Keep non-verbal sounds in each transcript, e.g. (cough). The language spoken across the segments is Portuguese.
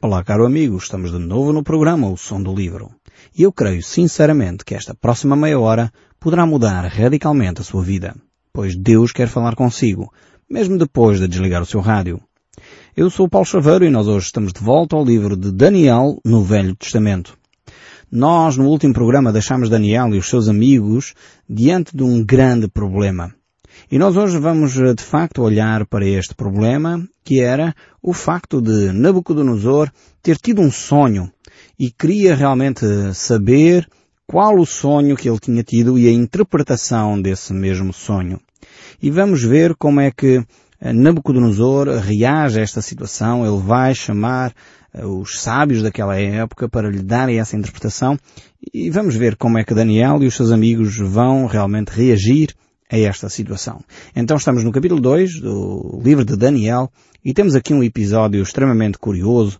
Olá, caro amigo, estamos de novo no programa O Som do Livro. E eu creio sinceramente que esta próxima meia hora poderá mudar radicalmente a sua vida, pois Deus quer falar consigo, mesmo depois de desligar o seu rádio. Eu sou o Paulo Chaveiro e nós hoje estamos de volta ao livro de Daniel no Velho Testamento. Nós, no último programa, deixámos Daniel e os seus amigos diante de um grande problema. E nós hoje vamos, de facto, olhar para este problema, que era o facto de Nabucodonosor ter tido um sonho e queria realmente saber qual o sonho que ele tinha tido e a interpretação desse mesmo sonho. E vamos ver como é que Nabucodonosor reage a esta situação. Ele vai chamar os sábios daquela época para lhe darem essa interpretação e vamos ver como é que Daniel e os seus amigos vão realmente reagir a esta situação. Então estamos no capítulo 2 do livro de Daniel e temos aqui um episódio extremamente curioso,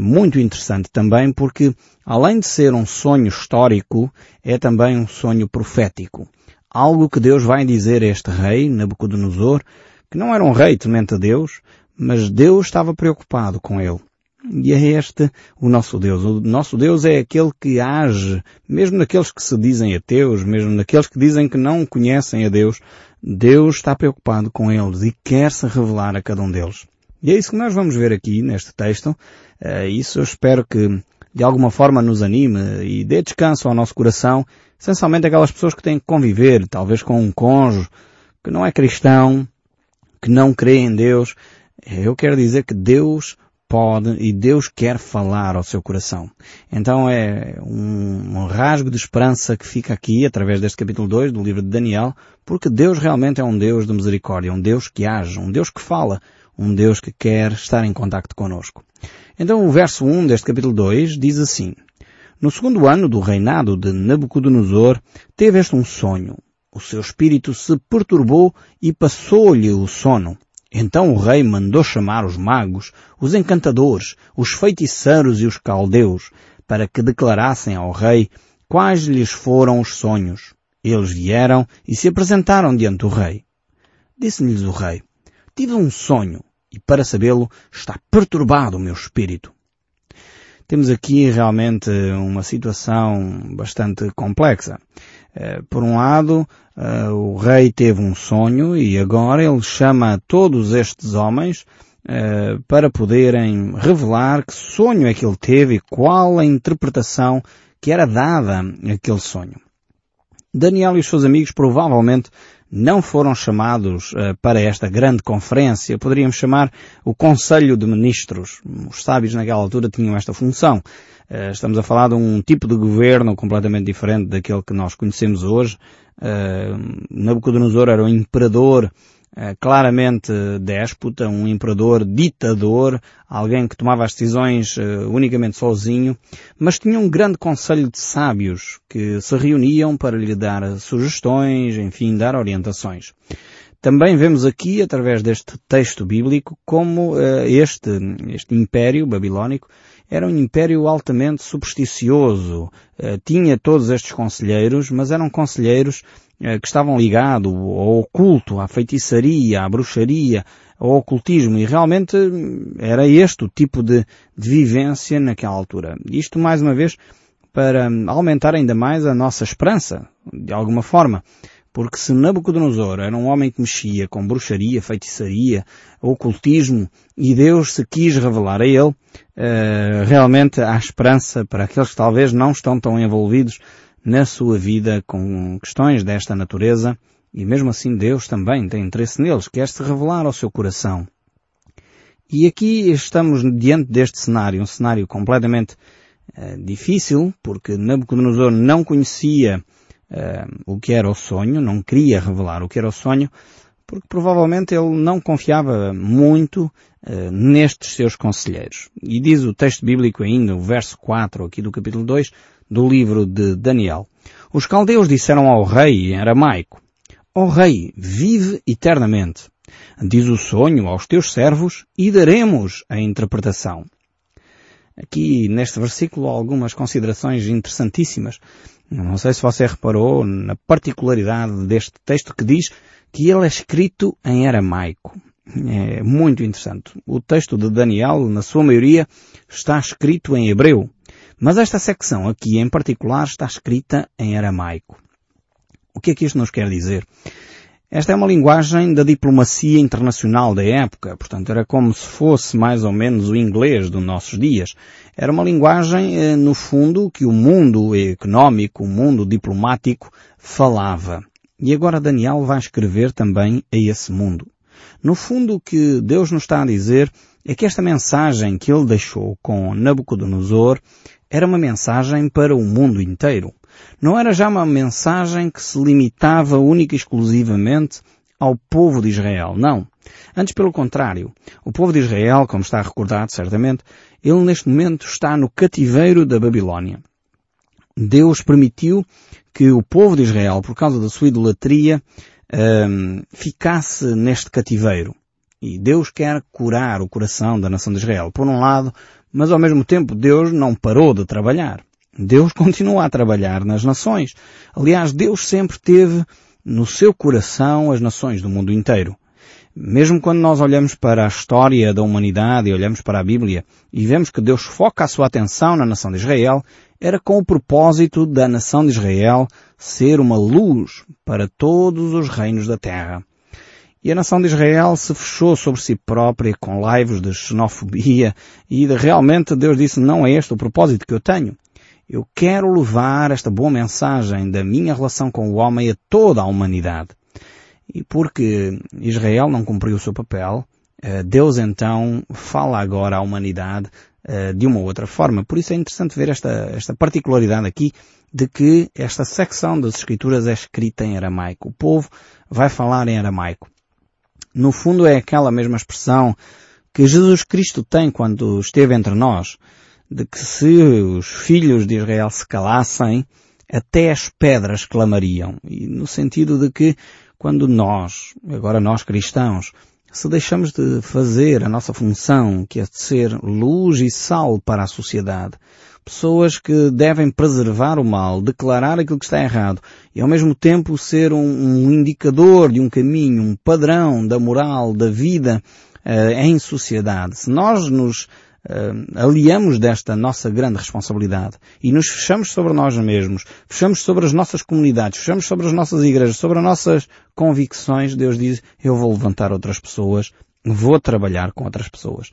muito interessante também porque além de ser um sonho histórico, é também um sonho profético. Algo que Deus vai dizer a este rei, Nabucodonosor, que não era um rei temente a Deus, mas Deus estava preocupado com ele. E é este o nosso Deus. O nosso Deus é aquele que age, mesmo naqueles que se dizem ateus, mesmo naqueles que dizem que não conhecem a Deus, Deus está preocupado com eles e quer se revelar a cada um deles. E é isso que nós vamos ver aqui neste texto. Isso eu espero que de alguma forma nos anime e dê descanso ao nosso coração, essencialmente aquelas pessoas que têm que conviver, talvez com um cônjuge que não é cristão, que não crê em Deus. Eu quero dizer que Deus pode e Deus quer falar ao seu coração. Então é um, um, rasgo de esperança que fica aqui através deste capítulo 2 do livro de Daniel, porque Deus realmente é um Deus de misericórdia, um Deus que age, um Deus que fala, um Deus que quer estar em contacto conosco. Então o verso 1 deste capítulo 2 diz assim, No segundo ano do reinado de Nabucodonosor, teve este um sonho. O seu espírito se perturbou e passou-lhe o sono. Então o rei mandou chamar os magos, os encantadores, os feiticeiros e os caldeus, para que declarassem ao rei quais lhes foram os sonhos. Eles vieram e se apresentaram diante do rei. Disse-lhes o rei, tive um sonho, e para sabê-lo está perturbado o meu espírito. Temos aqui realmente uma situação bastante complexa. Por um lado, o rei teve um sonho e agora ele chama todos estes homens para poderem revelar que sonho é que ele teve e qual a interpretação que era dada àquele sonho. Daniel e os seus amigos provavelmente não foram chamados uh, para esta grande conferência. Poderíamos chamar o Conselho de Ministros. Os sábios naquela altura tinham esta função. Uh, estamos a falar de um tipo de governo completamente diferente daquele que nós conhecemos hoje. Uh, Nabucodonosor era um imperador claramente déspota, um imperador ditador, alguém que tomava as decisões unicamente sozinho, mas tinha um grande conselho de sábios que se reuniam para lhe dar sugestões, enfim, dar orientações. Também vemos aqui, através deste texto bíblico, como este, este império babilónico era um império altamente supersticioso. tinha todos estes conselheiros, mas eram conselheiros que estavam ligados ao oculto, à feitiçaria, à bruxaria, ao ocultismo e realmente era este o tipo de, de vivência naquela altura. Isto mais uma vez para aumentar ainda mais a nossa esperança, de alguma forma. Porque se Nabucodonosor era um homem que mexia com bruxaria, feitiçaria, ocultismo, e Deus se quis revelar a ele, realmente há esperança para aqueles que talvez não estão tão envolvidos na sua vida com questões desta natureza e mesmo assim Deus também tem interesse neles, quer se revelar ao seu coração. E aqui estamos diante deste cenário, um cenário completamente uh, difícil, porque Nabucodonosor não conhecia uh, o que era o sonho, não queria revelar o que era o sonho, porque provavelmente ele não confiava muito uh, nestes seus conselheiros. E diz o texto bíblico ainda, o verso 4 aqui do capítulo 2, do livro de Daniel. Os caldeus disseram ao rei em aramaico, Ó rei, vive eternamente. Diz o sonho aos teus servos e daremos a interpretação. Aqui neste versículo algumas considerações interessantíssimas. Não sei se você reparou na particularidade deste texto que diz que ele é escrito em aramaico. É muito interessante. O texto de Daniel, na sua maioria, está escrito em hebreu, mas esta secção aqui em particular está escrita em aramaico. O que é que isto nos quer dizer? Esta é uma linguagem da diplomacia internacional da época, portanto era como se fosse mais ou menos o inglês dos nossos dias. Era uma linguagem, eh, no fundo, que o mundo económico, o mundo diplomático falava. E agora Daniel vai escrever também a esse mundo. No fundo, o que Deus nos está a dizer é que esta mensagem que ele deixou com Nabucodonosor era uma mensagem para o mundo inteiro. Não era já uma mensagem que se limitava única e exclusivamente ao povo de Israel. Não. Antes, pelo contrário. O povo de Israel, como está recordado certamente, ele neste momento está no cativeiro da Babilónia. Deus permitiu que o povo de Israel, por causa da sua idolatria, um, ficasse neste cativeiro. E Deus quer curar o coração da nação de Israel, por um lado, mas ao mesmo tempo Deus não parou de trabalhar. Deus continua a trabalhar nas nações. Aliás, Deus sempre teve no seu coração as nações do mundo inteiro. Mesmo quando nós olhamos para a história da humanidade e olhamos para a Bíblia e vemos que Deus foca a sua atenção na nação de Israel, era com o propósito da nação de Israel ser uma luz para todos os reinos da terra. E a nação de Israel se fechou sobre si própria com laivos de xenofobia e de, realmente Deus disse não é este o propósito que eu tenho. Eu quero levar esta boa mensagem da minha relação com o homem a toda a humanidade. E porque Israel não cumpriu o seu papel, eh, Deus então fala agora à humanidade eh, de uma outra forma. Por isso é interessante ver esta, esta particularidade aqui de que esta secção das Escrituras é escrita em aramaico. O povo vai falar em aramaico. No fundo é aquela mesma expressão que Jesus Cristo tem quando esteve entre nós de que se os filhos de Israel se calassem, até as pedras clamariam. E no sentido de que quando nós, agora nós cristãos, se deixamos de fazer a nossa função, que é de ser luz e sal para a sociedade, pessoas que devem preservar o mal, declarar aquilo que está errado e ao mesmo tempo ser um, um indicador de um caminho, um padrão da moral, da vida uh, em sociedade. Se nós nos aliamos desta nossa grande responsabilidade e nos fechamos sobre nós mesmos, fechamos sobre as nossas comunidades, fechamos sobre as nossas igrejas, sobre as nossas convicções, Deus diz, eu vou levantar outras pessoas, vou trabalhar com outras pessoas.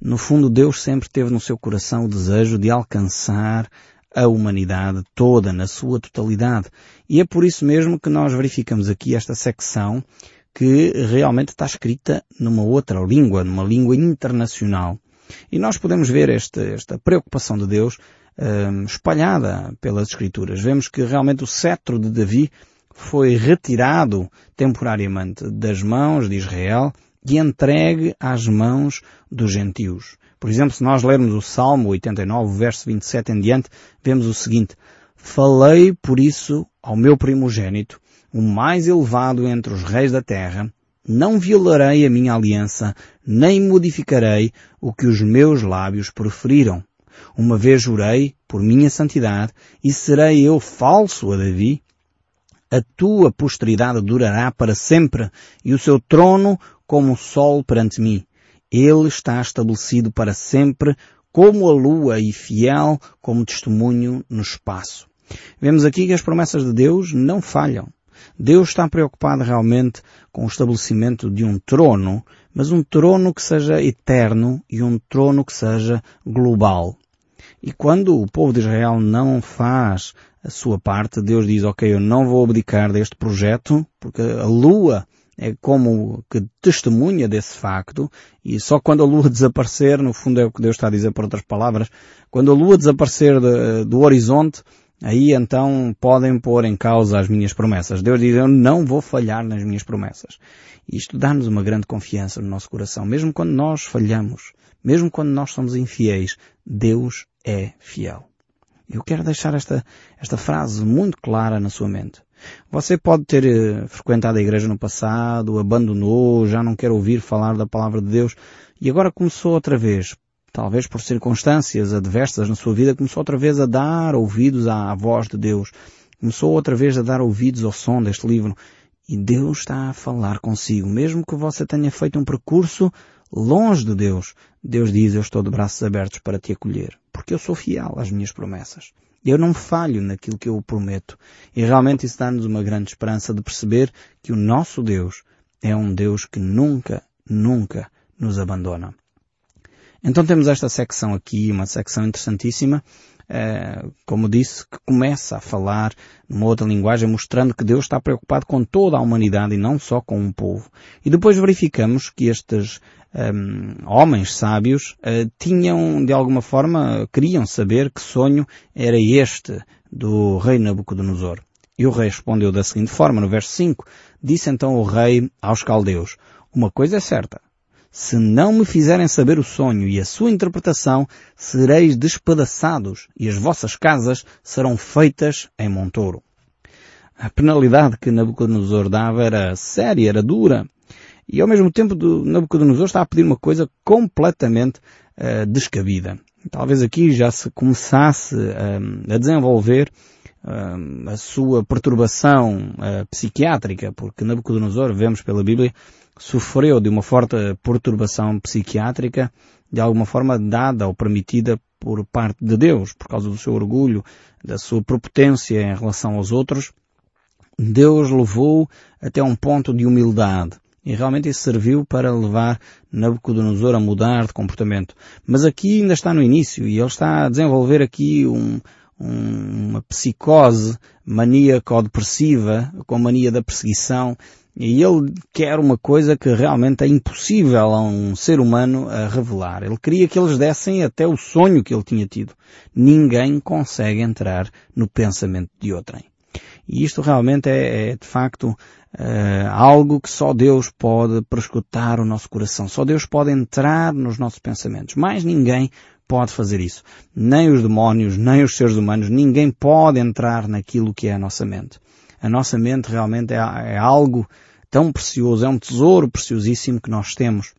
No fundo, Deus sempre teve no seu coração o desejo de alcançar a humanidade toda, na sua totalidade. E é por isso mesmo que nós verificamos aqui esta secção que realmente está escrita numa outra língua, numa língua internacional. E nós podemos ver esta, preocupação de Deus um, espalhada pelas Escrituras. Vemos que realmente o cetro de Davi foi retirado temporariamente das mãos de Israel e entregue às mãos dos gentios. Por exemplo, se nós lermos o Salmo 89, verso 27 em diante, vemos o seguinte, Falei, por isso, ao meu primogênito, o mais elevado entre os reis da terra, não violarei a minha aliança, nem modificarei o que os meus lábios proferiram. Uma vez jurei por minha santidade, e serei eu falso a Davi? A tua posteridade durará para sempre, e o seu trono como o sol perante mim. Ele está estabelecido para sempre, como a lua e fiel como testemunho no espaço. Vemos aqui que as promessas de Deus não falham. Deus está preocupado realmente com o estabelecimento de um trono, mas um trono que seja eterno e um trono que seja global. E quando o povo de Israel não faz a sua parte, Deus diz, ok, eu não vou abdicar deste projeto, porque a lua é como que testemunha desse facto, e só quando a lua (laughs) desaparecer, no fundo é o que Deus está a dizer por outras palavras, quando a lua desaparecer de, do horizonte, aí então podem pôr em causa as minhas promessas. Deus diz, eu não vou falhar nas minhas promessas. E isto dá-nos uma grande confiança no nosso coração. Mesmo quando nós falhamos, mesmo quando nós somos infiéis, Deus é fiel. Eu quero deixar esta, esta frase muito clara na sua mente. Você pode ter eh, frequentado a igreja no passado, abandonou, já não quer ouvir falar da palavra de Deus e agora começou outra vez talvez por circunstâncias adversas na sua vida, começou outra vez a dar ouvidos à voz de Deus. Começou outra vez a dar ouvidos ao som deste livro. E Deus está a falar consigo. Mesmo que você tenha feito um percurso longe de Deus, Deus diz, eu estou de braços abertos para te acolher. Porque eu sou fiel às minhas promessas. Eu não falho naquilo que eu prometo. E realmente isso dá-nos uma grande esperança de perceber que o nosso Deus é um Deus que nunca, nunca nos abandona. Então temos esta secção aqui, uma secção interessantíssima, eh, como disse, que começa a falar numa outra linguagem, mostrando que Deus está preocupado com toda a humanidade e não só com um povo. E depois verificamos que estes um, ehm, homens sábios uh, tinham, de alguma forma, queriam saber que sonho era este do rei Nabucodonosor. E o rei respondeu da seguinte forma, no verso 5, disse então o rei aos caldeus, uma coisa é certa, se não me fizerem saber o sonho e a sua interpretação, sereis despedaçados e as vossas casas serão feitas em montouro. A penalidade que Nabucodonosor dava era séria, era dura. E ao mesmo tempo Nabucodonosor está a pedir uma coisa completamente uh, descabida. Talvez aqui já se começasse uh, a desenvolver uh, a sua perturbação psiquiátrica, porque Nabucodonosor, vemos pela Bíblia, sofreu de uma forte perturbação psiquiátrica, de alguma forma dada ou permitida por parte de Deus, por causa do seu orgulho, da sua prepotência em relação aos outros, Deus levou até um ponto de humildade. E realmente isso serviu para levar Nabucodonosor a mudar de comportamento. Mas aqui ainda está no início e ele está a desenvolver aqui um, um, uma psicose maníaco-depressiva, com a mania da perseguição, e ele quer uma coisa que realmente é impossível a um ser humano a revelar. Ele queria que eles dessem até o sonho que ele tinha tido. Ninguém consegue entrar no pensamento de outrem. E isto realmente é, é de facto uh, algo que só Deus pode prescutar o nosso coração. Só Deus pode entrar nos nossos pensamentos. Mais ninguém pode fazer isso. Nem os demónios, nem os seres humanos, ninguém pode entrar naquilo que é a nossa mente. A nossa mente realmente é, é algo tão precioso, é um tesouro preciosíssimo que nós temos.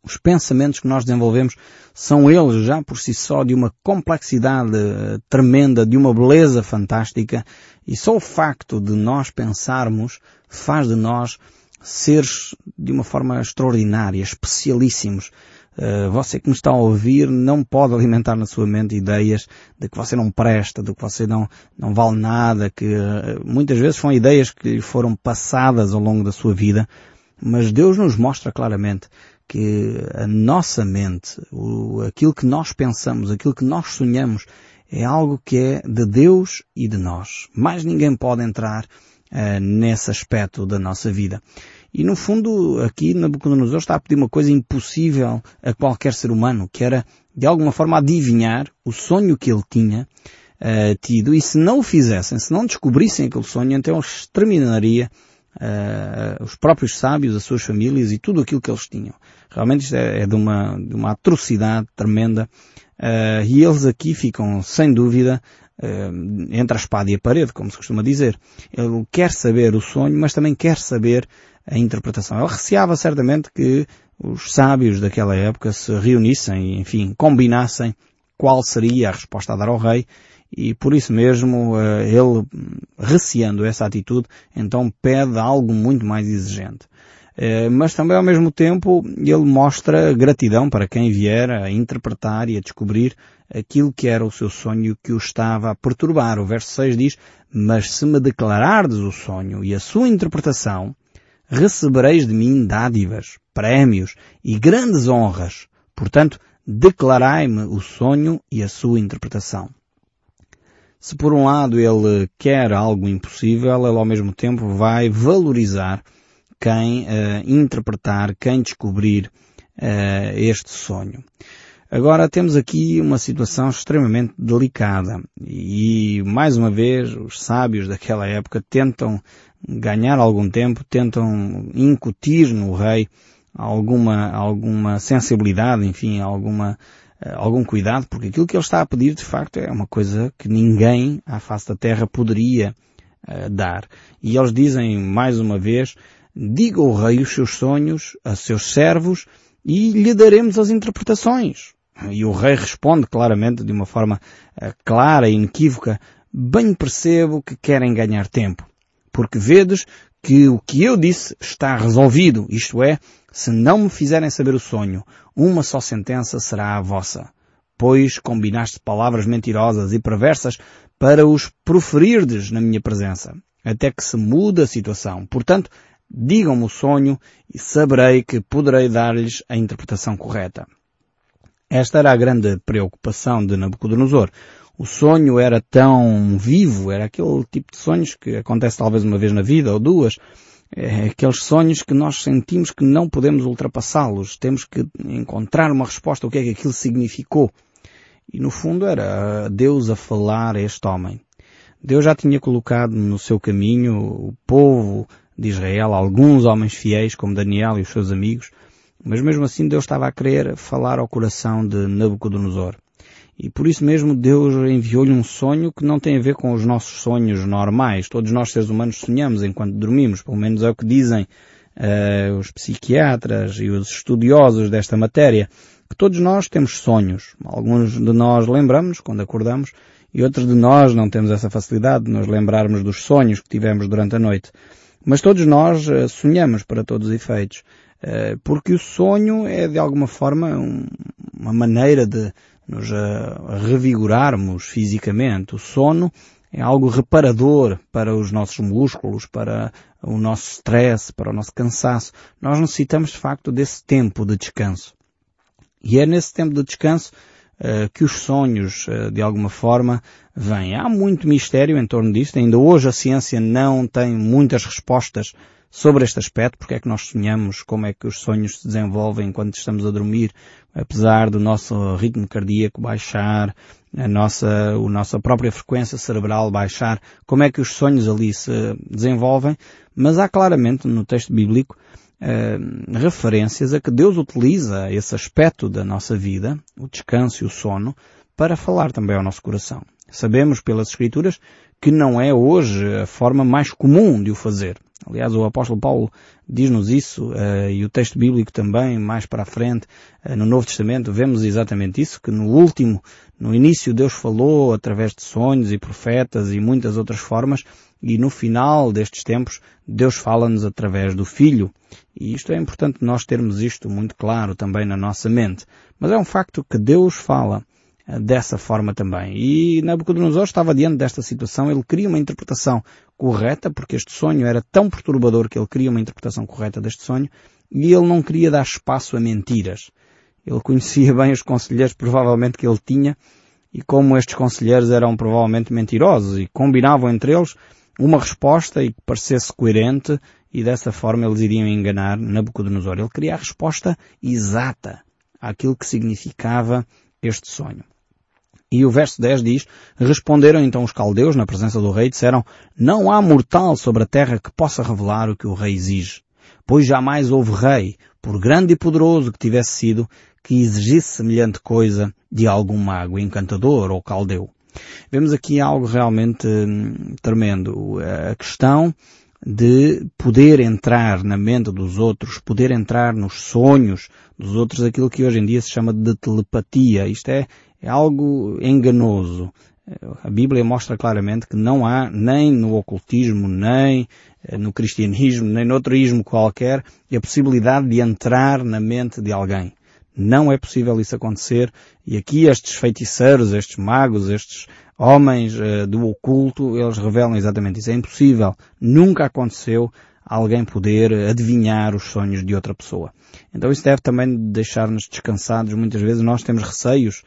Os pensamentos que nós desenvolvemos são eles já por si só de uma complexidade eh, tremenda, de uma beleza fantástica, e só o facto de nós pensarmos faz de nós seres de uma forma extraordinária, especialíssimos, você que me está a ouvir não pode alimentar na sua mente ideias de que você não presta, de que você não, não vale nada, que uh, muitas vezes são ideias que lhe foram passadas ao longo da sua vida, mas Deus nos mostra claramente que a nossa mente, o, aquilo que nós pensamos, aquilo que nós sonhamos, é algo que é de Deus e de nós. Mais ninguém pode entrar uh, nesse aspecto da nossa vida. E no fundo, aqui Nabucodonosor está a pedir uma coisa impossível a qualquer ser humano, que era de alguma forma adivinhar o sonho que ele tinha uh, tido e se não o fizessem, se não descobrissem aquele sonho, então ele exterminaria uh, os próprios sábios, as suas famílias e tudo aquilo que eles tinham. Realmente isto é, é de, uma, de uma atrocidade tremenda uh, e eles aqui ficam, sem dúvida, entre a espada e a parede, como se costuma dizer. Ele quer saber o sonho, mas também quer saber a interpretação. Ele receava certamente que os sábios daquela época se reunissem e, enfim, combinassem qual seria a resposta a dar ao rei e por isso mesmo eh, ele, receando essa atitude, então pede algo muito mais exigente. Eh, mas também ao mesmo tempo ele mostra gratidão para quem vier a interpretar e a descobrir aquilo que era o seu sonho que o estava a perturbar. O verso 6 diz, mas se me declarardes o sonho e a sua interpretação, recebereis de mim dádivas, prémios e grandes honras. Portanto, declarai-me o sonho e a sua interpretação. Se por um lado ele quer algo impossível, ele ao mesmo tempo vai valorizar quem uh, interpretar, quem descobrir uh, este sonho. Agora temos aqui uma situação extremamente delicada e mais uma vez os sábios daquela época tentam ganhar algum tempo, tentam incutir no rei alguma, alguma sensibilidade, enfim, alguma, uh, algum cuidado, porque aquilo que ele está a pedir de facto é uma coisa que ninguém à face da terra poderia uh, dar. E eles dizem mais uma vez, diga o rei os seus sonhos a seus servos e lhe daremos as interpretações. E o rei responde claramente, de uma forma uh, clara e inequívoca, bem percebo que querem ganhar tempo porque vedes que o que eu disse está resolvido, isto é, se não me fizerem saber o sonho, uma só sentença será a vossa. Pois combinaste palavras mentirosas e perversas para os proferirdes na minha presença, até que se mude a situação. Portanto, digam-me o sonho e saberei que poderei dar-lhes a interpretação correta. Esta era a grande preocupação de Nabucodonosor. O sonho era tão vivo, era aquele tipo de sonhos que acontece talvez uma vez na vida ou duas, é aqueles sonhos que nós sentimos que não podemos ultrapassá-los, temos que encontrar uma resposta ao que é que aquilo significou. E no fundo era Deus a falar a este homem. Deus já tinha colocado no seu caminho o povo de Israel, alguns homens fiéis como Daniel e os seus amigos, mas mesmo assim Deus estava a querer falar ao coração de Nabucodonosor. E por isso mesmo Deus enviou-lhe um sonho que não tem a ver com os nossos sonhos normais. Todos nós seres humanos sonhamos enquanto dormimos, pelo menos é o que dizem uh, os psiquiatras e os estudiosos desta matéria, que todos nós temos sonhos. Alguns de nós lembramos quando acordamos e outros de nós não temos essa facilidade de nos lembrarmos dos sonhos que tivemos durante a noite. Mas todos nós uh, sonhamos para todos os efeitos. Eh, porque o sonho é de alguma forma uma maneira de nos eh, revigorarmos fisicamente. O sono é algo reparador para os nossos músculos, para o nosso stress, para o nosso cansaço. Nós necessitamos de facto desse tempo de descanso. E é nesse tempo de descanso que os sonhos, uh, de alguma forma, vêm. Há muito mistério em torno disto. Ainda hoje a ciência não tem muitas respostas sobre este aspecto, porque é que nós sonhamos, como é que os sonhos se desenvolvem quando estamos a dormir, apesar do nosso ritmo cardíaco baixar, a nossa, a nossa própria frequência cerebral baixar, como é que os sonhos ali se desenvolvem, mas há claramente no texto bíblico eh, referências a que Deus utiliza esse aspecto da nossa vida, o descanso e o sono, para falar também ao nosso coração. Sabemos pelas Escrituras que não é hoje a forma mais comum de o fazer. Aliás, o apóstolo Paulo diz-nos isso, uh, e o texto bíblico também, mais para a frente, uh, no Novo Testamento, vemos exatamente isso, que no último, no início Deus falou através de sonhos e profetas e muitas outras formas, e no final destes tempos, Deus fala-nos através do Filho. E isto é importante nós termos isto muito claro também na nossa mente. Mas é um facto que Deus fala dessa forma também. E Nabucodonosor estava diante desta situação, ele queria uma interpretação correta, porque este sonho era tão perturbador que ele queria uma interpretação correta deste sonho, e ele não queria dar espaço a mentiras. Ele conhecia (laughs) bem os conselheiros provavelmente que ele tinha, e como estes conselheiros eram provavelmente mentirosos e combinavam entre eles uma resposta e que parecesse coerente e dessa forma eles iriam enganar Nabucodonosor. Ele queria a resposta exata àquilo que significava este sonho. E o verso 10 diz, responderam então os caldeus na presença do rei e disseram, não há mortal sobre a terra que possa revelar o que o rei exige, pois jamais houve rei, por grande e poderoso que tivesse sido, que exigisse semelhante coisa de algum mago encantador ou caldeu. Vemos aqui algo realmente hum, tremendo. A questão de poder entrar na mente dos outros, poder entrar nos sonhos dos outros, aquilo que hoje em dia se chama de telepatia. Isto é, é algo enganoso. A Bíblia mostra claramente que não há, nem no ocultismo, nem eh, no cristianismo, nem no outro qualquer, a possibilidade de entrar na mente de alguém. Não é possível isso acontecer e aqui estes feiticeiros, estes magos, estes homens uh, do oculto, eles revelam exatamente isso. É impossível. Nunca aconteceu alguém poder adivinhar os sonhos de outra pessoa. Então isso deve também deixar-nos descansados. Muitas vezes nós temos receios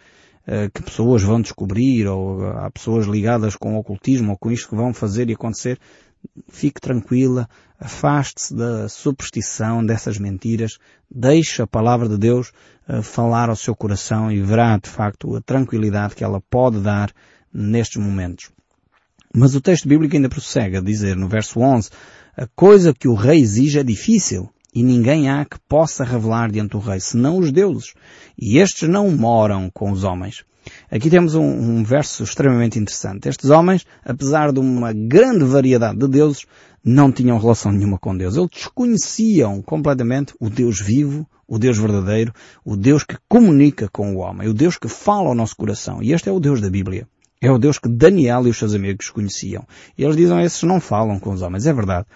uh, que pessoas vão descobrir ou há pessoas ligadas com o ocultismo ou com isto que vão fazer e acontecer. Fique tranquila, afaste-se da superstição, dessas mentiras, deixe a palavra de Deus uh, falar ao seu coração e verá de facto a tranquilidade que ela pode dar nestes momentos. Mas o texto bíblico ainda prossegue a dizer no verso 11, a coisa que o rei exige é difícil e ninguém há que possa revelar diante do rei, senão os deuses. E estes não moram com os homens. Aqui temos um, um, verso extremamente interessante. Estes homens, apesar de uma grande variedade de deuses, não tinham relação nenhuma com Deus. Eles desconheciam completamente o Deus vivo, o Deus verdadeiro, o Deus que comunica com o homem, o Deus que fala ao nosso coração. E este é o Deus da Bíblia. É o Deus que Daniel e os seus amigos conheciam. E eles dizem, esses não falam com os homens. É verdade.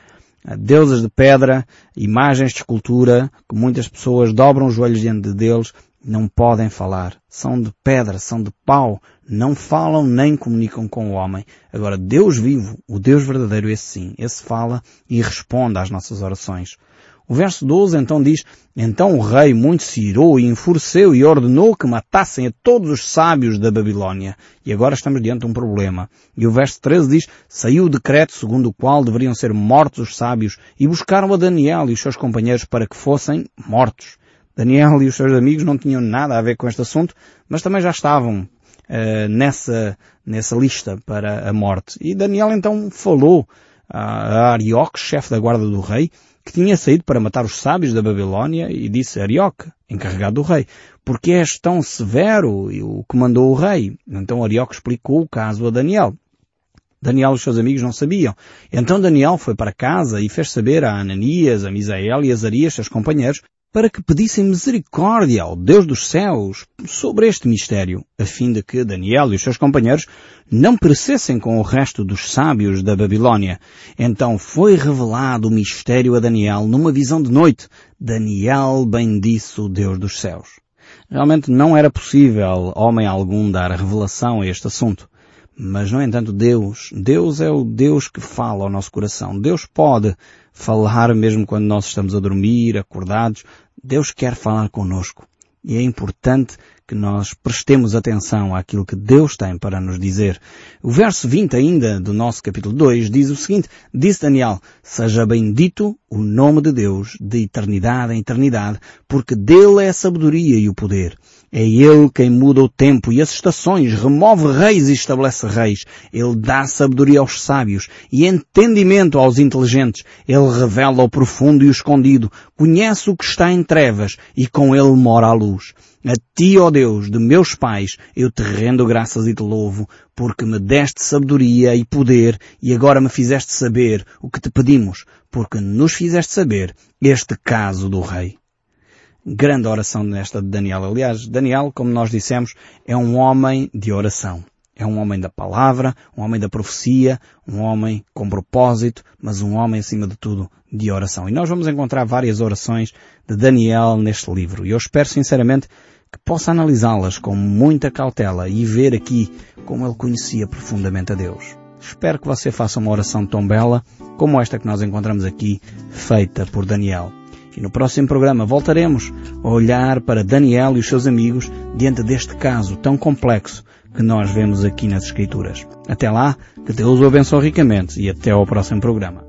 deusas de pedra, imagens de escultura, que muitas pessoas dobram os joelhos diante de Deus, não podem falar. São de pedra, são de pau, não falam nem comunicam com o homem. Agora, Deus vivo, o Deus verdadeiro, esse sim, esse fala e responde às nossas orações. O verso 12 então diz, Então o rei muito se irou e enfureceu e ordenou que matassem a todos os sábios da Babilónia. E agora estamos diante de um problema. E o verso 13 diz, Saiu o decreto segundo o qual deveriam ser mortos os sábios e buscaram a Daniel e os seus companheiros para que fossem mortos. Daniel e os seus amigos não tinham nada a ver com este assunto, mas também já estavam uh, nessa, nessa lista para a morte. E Daniel então falou a Arioque, chefe da guarda do rei, que tinha saído para matar os sábios da Babilónia e disse a Arioque, encarregado do rei, porque és tão severo e o que mandou o rei? Então Arioque explicou o caso a Daniel. Daniel e os seus amigos não sabiam. Então Daniel foi para casa e fez saber a Ananias, a Misael e a Azarias, seus companheiros, para que pedissem misericórdia ao Deus dos céus sobre este mistério, a fim de que Daniel e os seus companheiros não perecessem com o resto dos sábios da Babilónia. Então foi revelado o mistério a Daniel numa visão de noite. Daniel bendisse o Deus dos céus. Realmente não era possível homem algum dar revelação a este assunto. Mas, no entanto, Deus, Deus é o Deus que fala ao nosso coração. Deus pode falar mesmo quando nós estamos a dormir, acordados. Deus quer falar conosco. E é importante que nós prestemos atenção àquilo que Deus tem para nos dizer. O verso 20 ainda do nosso capítulo 2 diz o seguinte, disse Daniel, seja bendito o nome de Deus de eternidade em eternidade, porque dele é a sabedoria e o poder. É Ele quem muda o tempo e as estações, remove reis e estabelece reis. Ele dá sabedoria aos sábios e entendimento aos inteligentes. Ele revela o profundo e o escondido, conhece o que está em trevas e com Ele mora a luz. A ti, ó Deus, de meus pais, eu te rendo graças e te louvo, porque me deste sabedoria e poder e agora me fizeste saber o que te pedimos, porque nos fizeste saber este caso do rei grande oração nesta de Daniel. Aliás, Daniel, como nós dissemos, é um homem de oração. É um homem da palavra, um homem da profecia, um homem com propósito, mas um homem acima de tudo de oração. E nós vamos encontrar várias orações de Daniel neste livro. E eu espero sinceramente que possa analisá-las com muita cautela e ver aqui como ele conhecia profundamente a Deus. Espero que você faça uma oração tão bela como esta que nós encontramos aqui, feita por Daniel. E no próximo programa voltaremos a olhar para Daniel e os seus amigos diante deste caso tão complexo que nós vemos aqui nas Escrituras. Até lá, que Deus o abençoe ricamente e até ao próximo programa.